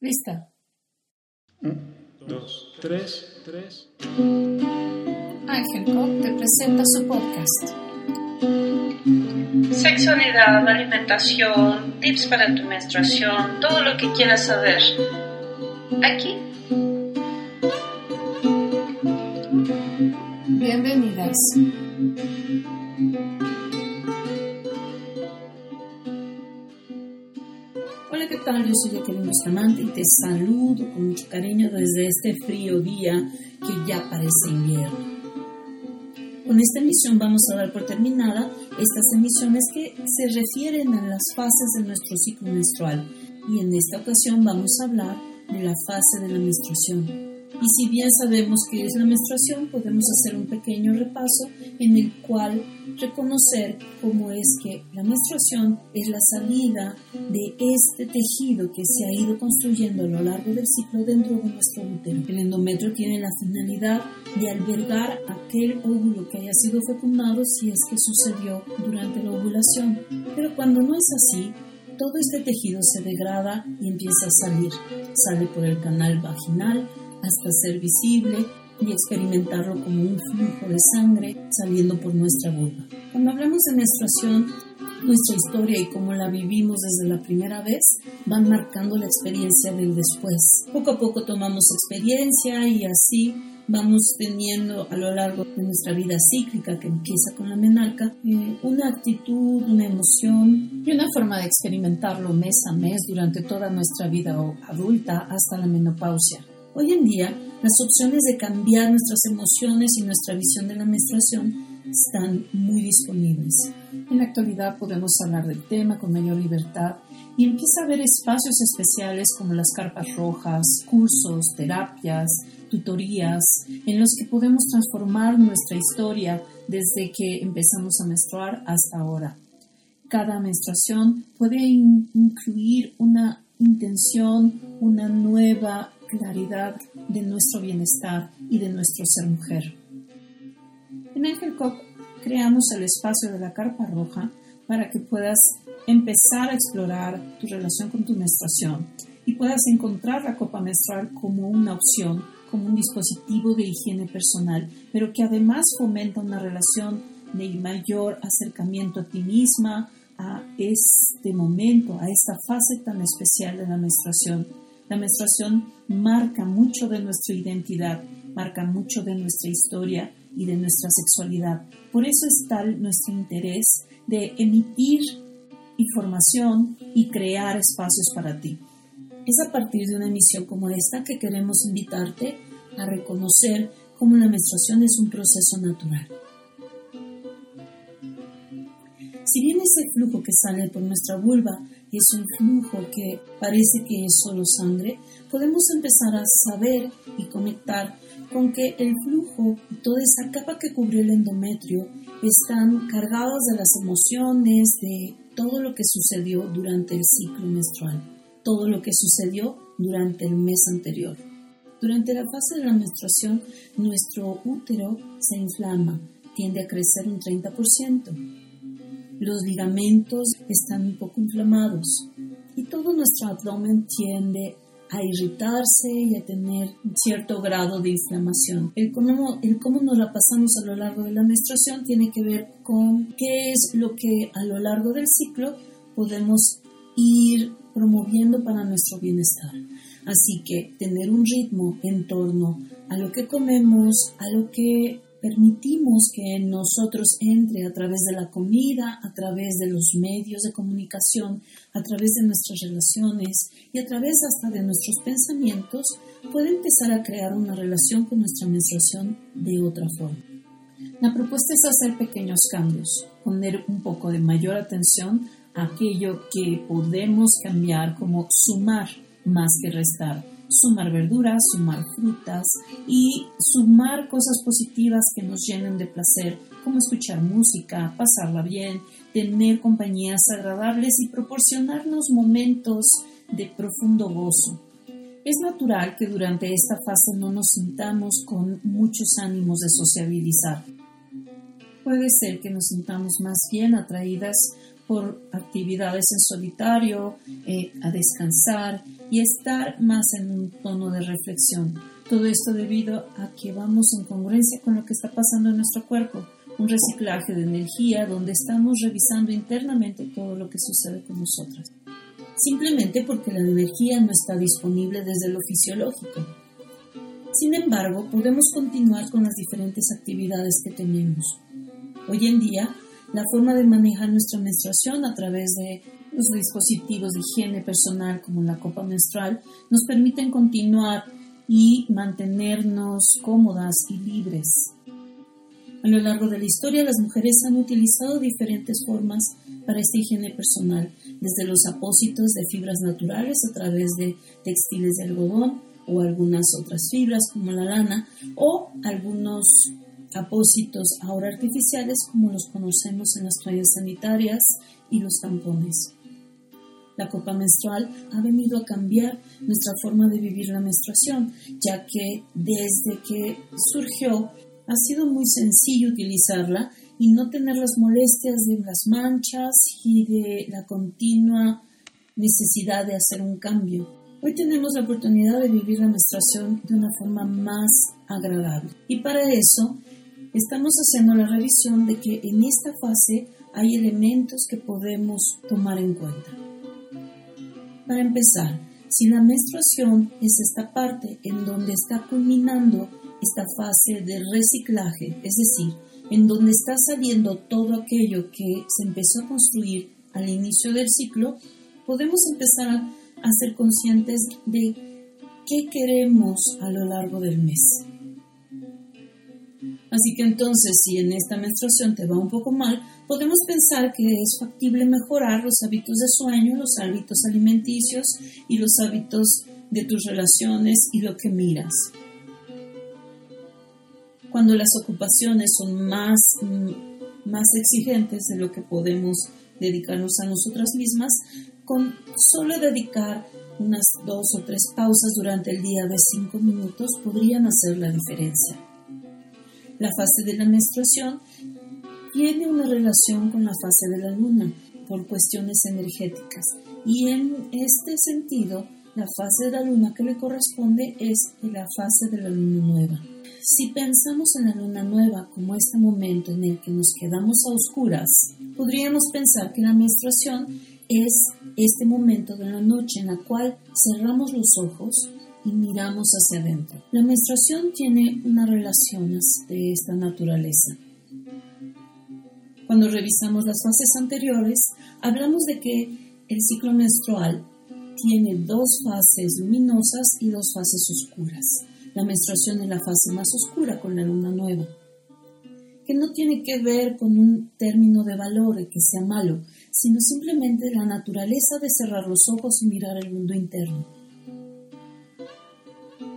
Lista. Un, dos, tres, tres. Ángel Cop te presenta su podcast. Sexualidad, alimentación, tips para tu menstruación, todo lo que quieras saber. Aquí. Bienvenidas. Hola, ¿qué tal? Yo soy Jacqueline Bustamante y te saludo con mucho cariño desde este frío día que ya parece invierno. Con esta emisión vamos a dar por terminada estas emisiones que se refieren a las fases de nuestro ciclo menstrual y en esta ocasión vamos a hablar de la fase de la menstruación. Y si bien sabemos qué es la menstruación, podemos hacer un pequeño repaso en el cual reconocer cómo es que la menstruación es la salida de este tejido que se ha ido construyendo a lo largo del ciclo dentro de nuestro útero. El endometrio tiene la finalidad de albergar aquel óvulo que haya sido fecundado si es que sucedió durante la ovulación. Pero cuando no es así, todo este tejido se degrada y empieza a salir. Sale por el canal vaginal, hasta ser visible y experimentarlo como un flujo de sangre saliendo por nuestra vulva. Cuando hablamos de menstruación, nuestra historia y cómo la vivimos desde la primera vez van marcando la experiencia del después. Poco a poco tomamos experiencia y así vamos teniendo a lo largo de nuestra vida cíclica que empieza con la menarca eh, una actitud, una emoción y una forma de experimentarlo mes a mes durante toda nuestra vida adulta hasta la menopausia. Hoy en día, las opciones de cambiar nuestras emociones y nuestra visión de la menstruación están muy disponibles. En la actualidad podemos hablar del tema con mayor libertad y empieza a haber espacios especiales como las carpas rojas, cursos, terapias, tutorías, en los que podemos transformar nuestra historia desde que empezamos a menstruar hasta ahora. Cada menstruación puede incluir una intención, una nueva claridad de nuestro bienestar y de nuestro ser mujer. En Angel Cop creamos el espacio de la carpa roja para que puedas empezar a explorar tu relación con tu menstruación y puedas encontrar la copa menstrual como una opción, como un dispositivo de higiene personal, pero que además fomenta una relación de mayor acercamiento a ti misma, a este momento, a esta fase tan especial de la menstruación la menstruación marca mucho de nuestra identidad, marca mucho de nuestra historia y de nuestra sexualidad. Por eso es tal nuestro interés de emitir información y crear espacios para ti. Es a partir de una emisión como esta que queremos invitarte a reconocer cómo la menstruación es un proceso natural. Si bien ese flujo que sale por nuestra vulva es un flujo que parece que es solo sangre, podemos empezar a saber y conectar con que el flujo y toda esa capa que cubrió el endometrio están cargadas de las emociones, de todo lo que sucedió durante el ciclo menstrual, todo lo que sucedió durante el mes anterior. Durante la fase de la menstruación, nuestro útero se inflama, tiende a crecer un 30% los ligamentos están un poco inflamados y todo nuestro abdomen tiende a irritarse y a tener cierto grado de inflamación. El cómo, el cómo nos la pasamos a lo largo de la menstruación tiene que ver con qué es lo que a lo largo del ciclo podemos ir promoviendo para nuestro bienestar. Así que tener un ritmo en torno a lo que comemos, a lo que permitimos que en nosotros entre a través de la comida, a través de los medios de comunicación, a través de nuestras relaciones y a través hasta de nuestros pensamientos, puede empezar a crear una relación con nuestra menstruación de otra forma. La propuesta es hacer pequeños cambios, poner un poco de mayor atención a aquello que podemos cambiar como sumar más que restar sumar verduras, sumar frutas y sumar cosas positivas que nos llenen de placer, como escuchar música, pasarla bien, tener compañías agradables y proporcionarnos momentos de profundo gozo. Es natural que durante esta fase no nos sintamos con muchos ánimos de sociabilizar. Puede ser que nos sintamos más bien atraídas por actividades en solitario, eh, a descansar y estar más en un tono de reflexión. Todo esto debido a que vamos en congruencia con lo que está pasando en nuestro cuerpo, un reciclaje de energía donde estamos revisando internamente todo lo que sucede con nosotras. Simplemente porque la energía no está disponible desde lo fisiológico. Sin embargo, podemos continuar con las diferentes actividades que tenemos. Hoy en día, la forma de manejar nuestra menstruación a través de los dispositivos de higiene personal como la copa menstrual nos permiten continuar y mantenernos cómodas y libres. A lo largo de la historia, las mujeres han utilizado diferentes formas para esta higiene personal, desde los apósitos de fibras naturales a través de textiles de algodón o algunas otras fibras como la lana o algunos apósitos ahora artificiales como los conocemos en las toallas sanitarias y los tampones. La copa menstrual ha venido a cambiar nuestra forma de vivir la menstruación, ya que desde que surgió ha sido muy sencillo utilizarla y no tener las molestias de las manchas y de la continua necesidad de hacer un cambio. Hoy tenemos la oportunidad de vivir la menstruación de una forma más agradable y para eso estamos haciendo la revisión de que en esta fase hay elementos que podemos tomar en cuenta. Para empezar, si la menstruación es esta parte en donde está culminando esta fase de reciclaje, es decir, en donde está saliendo todo aquello que se empezó a construir al inicio del ciclo, podemos empezar a, ser conscientes de qué queremos a lo largo del mes. Así que entonces, si en esta menstruación te va un poco mal, podemos pensar que es factible mejorar los hábitos de sueño, los hábitos alimenticios y los hábitos de tus relaciones y lo que miras. Cuando las ocupaciones son más, mm, más exigentes de lo que podemos dedicarnos a nosotras mismas, con solo dedicar unas dos o tres pausas durante el día de cinco minutos podrían hacer la diferencia. La fase de la menstruación tiene una relación con la fase de la luna por cuestiones energéticas y en este sentido la fase de la luna que le corresponde es la fase de la luna nueva. Si pensamos en la luna nueva como este momento en el que nos quedamos a oscuras, podríamos pensar que la menstruación es este momento de la noche en la cual cerramos los ojos y miramos hacia adentro. La menstruación tiene una relación de esta naturaleza. Cuando revisamos las fases anteriores, hablamos de que el ciclo menstrual tiene dos fases luminosas y dos fases oscuras. La menstruación es la fase más oscura con la luna nueva, que no tiene que ver con un término de valor que sea malo, sino simplemente la naturaleza de cerrar los ojos y mirar el mundo interno.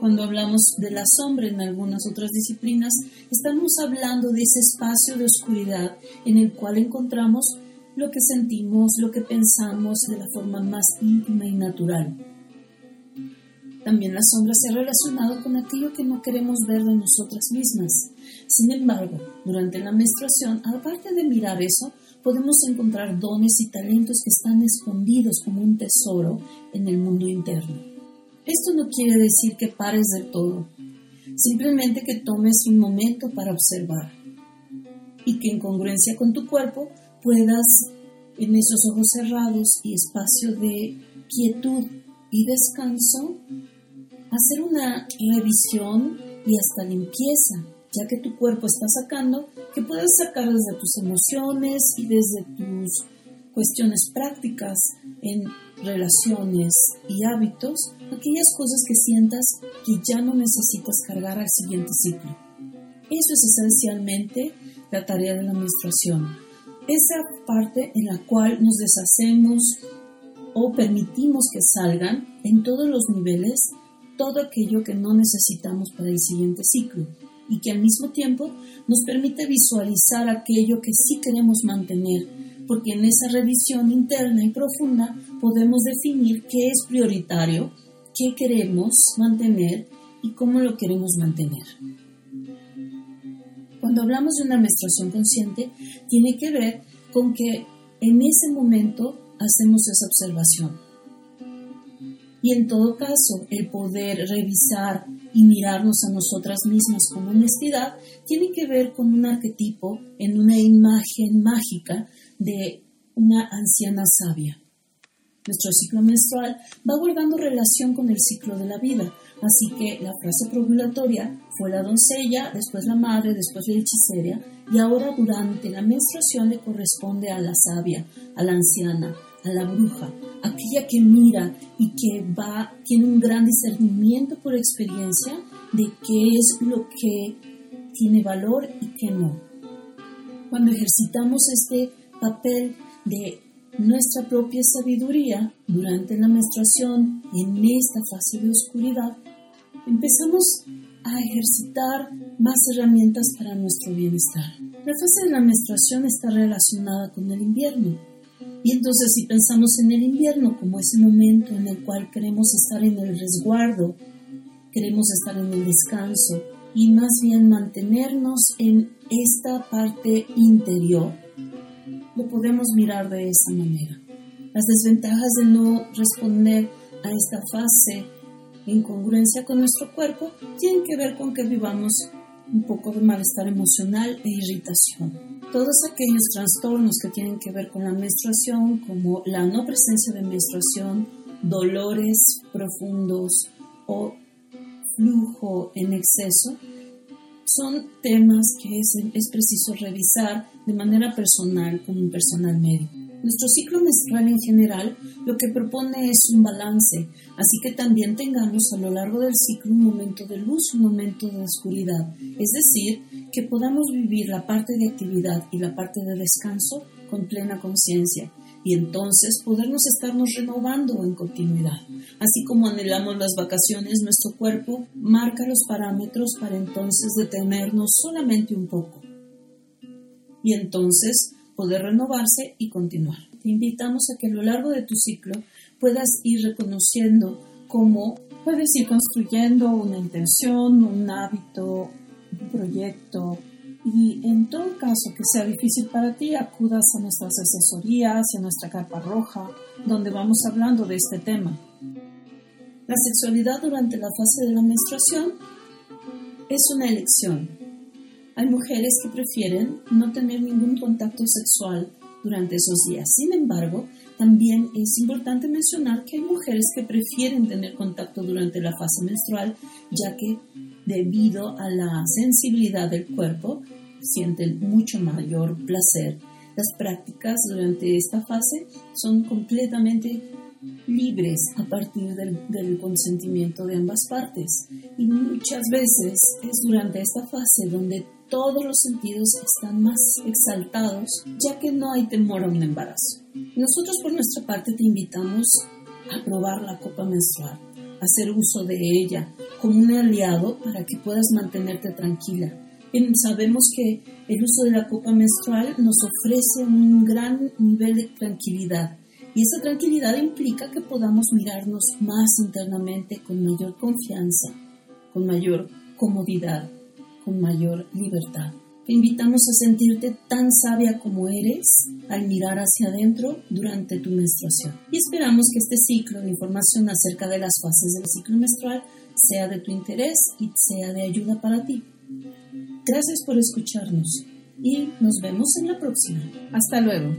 Cuando hablamos de la sombra en algunas otras disciplinas, estamos hablando de ese espacio de oscuridad en el cual encontramos lo que sentimos, lo que pensamos de la forma más íntima y natural. También la sombra se ha relacionado con aquello que no queremos ver de nosotras mismas. Sin embargo, durante la menstruación, aparte de mirar eso, podemos encontrar dones y talentos que están escondidos como un tesoro en el mundo interno. Esto no quiere decir que pares de todo, simplemente que tomes un momento para observar y que en congruencia con tu cuerpo puedas en esos ojos cerrados y espacio de quietud y descanso hacer una revisión y hasta limpieza, ya que tu cuerpo está sacando, que puedes sacar desde tus emociones y desde tus cuestiones prácticas en relaciones y hábitos, aquellas cosas que sientas que ya no necesitas cargar al siguiente ciclo. Eso es esencialmente la tarea de la menstruación. Esa parte en la cual nos deshacemos o permitimos que salgan en todos los niveles todo aquello que no necesitamos para el siguiente ciclo y que al mismo tiempo nos permite visualizar aquello que sí queremos mantener porque en esa revisión interna y profunda podemos definir qué es prioritario, qué queremos mantener y cómo lo queremos mantener. Cuando hablamos de una menstruación consciente, tiene que ver con que en ese momento hacemos esa observación. Y en todo caso, el poder revisar y mirarnos a nosotras mismas con honestidad tiene que ver con un arquetipo en una imagen mágica de una anciana sabia. Nuestro ciclo menstrual va guardando relación con el ciclo de la vida, así que la frase probulatoria fue la doncella, después la madre, después la hechicera, y ahora durante la menstruación le corresponde a la sabia, a la anciana, a la bruja, aquella que mira y que va, tiene un gran discernimiento por experiencia de qué es lo que tiene valor y qué no. Cuando ejercitamos este papel de nuestra propia sabiduría durante la menstruación en esta fase de oscuridad, empezamos a ejercitar más herramientas para nuestro bienestar. La fase de la menstruación está relacionada con el invierno y entonces si pensamos en el invierno como ese momento en el cual queremos estar en el resguardo, queremos estar en el descanso y más bien mantenernos en esta parte interior, lo podemos mirar de esa manera. Las desventajas de no responder a esta fase en congruencia con nuestro cuerpo tienen que ver con que vivamos un poco de malestar emocional e irritación todos aquellos trastornos que tienen que ver con la menstruación, como la no presencia de menstruación, dolores profundos o flujo en exceso, son temas que es, es preciso revisar de manera personal con un personal médico. Nuestro ciclo menstrual en general lo que propone es un balance, así que también tengamos a lo largo del ciclo un momento de luz, un momento de oscuridad, es decir, que podamos vivir la parte de actividad y la parte de descanso con plena conciencia y entonces podernos estarnos renovando en continuidad. Así como anhelamos las vacaciones, nuestro cuerpo marca los parámetros para entonces detenernos solamente un poco y entonces poder renovarse y continuar. Te invitamos a que a lo largo de tu ciclo puedas ir reconociendo cómo puedes ir construyendo una intención, un hábito, un proyecto y en todo caso que sea difícil para ti, acudas a nuestras asesorías a nuestra carpa roja, donde vamos hablando de este tema. La sexualidad durante la fase de la menstruación es una elección. Hay mujeres que prefieren no tener ningún contacto sexual durante esos días. Sin embargo, también es importante mencionar que hay mujeres que prefieren tener contacto durante la fase menstrual, ya que debido a la sensibilidad del cuerpo, sienten mucho mayor placer. Las prácticas durante esta fase son completamente libres a partir del, consentimiento de ambas partes. Y muchas veces es durante esta fase donde todos los sentidos están más exaltados, ya que no hay temor a un embarazo. Nosotros por nuestra parte te invitamos a probar la copa menstrual, a hacer uso de ella como un aliado para que puedas mantenerte tranquila. Sabemos que el uso de la copa menstrual nos ofrece un gran nivel de tranquilidad y esa tranquilidad implica que podamos mirarnos más internamente con mayor confianza, con mayor comodidad con mayor libertad. Te invitamos a sentirte tan sabia como eres al mirar hacia adentro durante tu menstruación. Y esperamos que este ciclo de información acerca de las fases del ciclo menstrual sea de tu interés y sea de ayuda para ti. Gracias por escucharnos y nos vemos en la próxima. Hasta luego.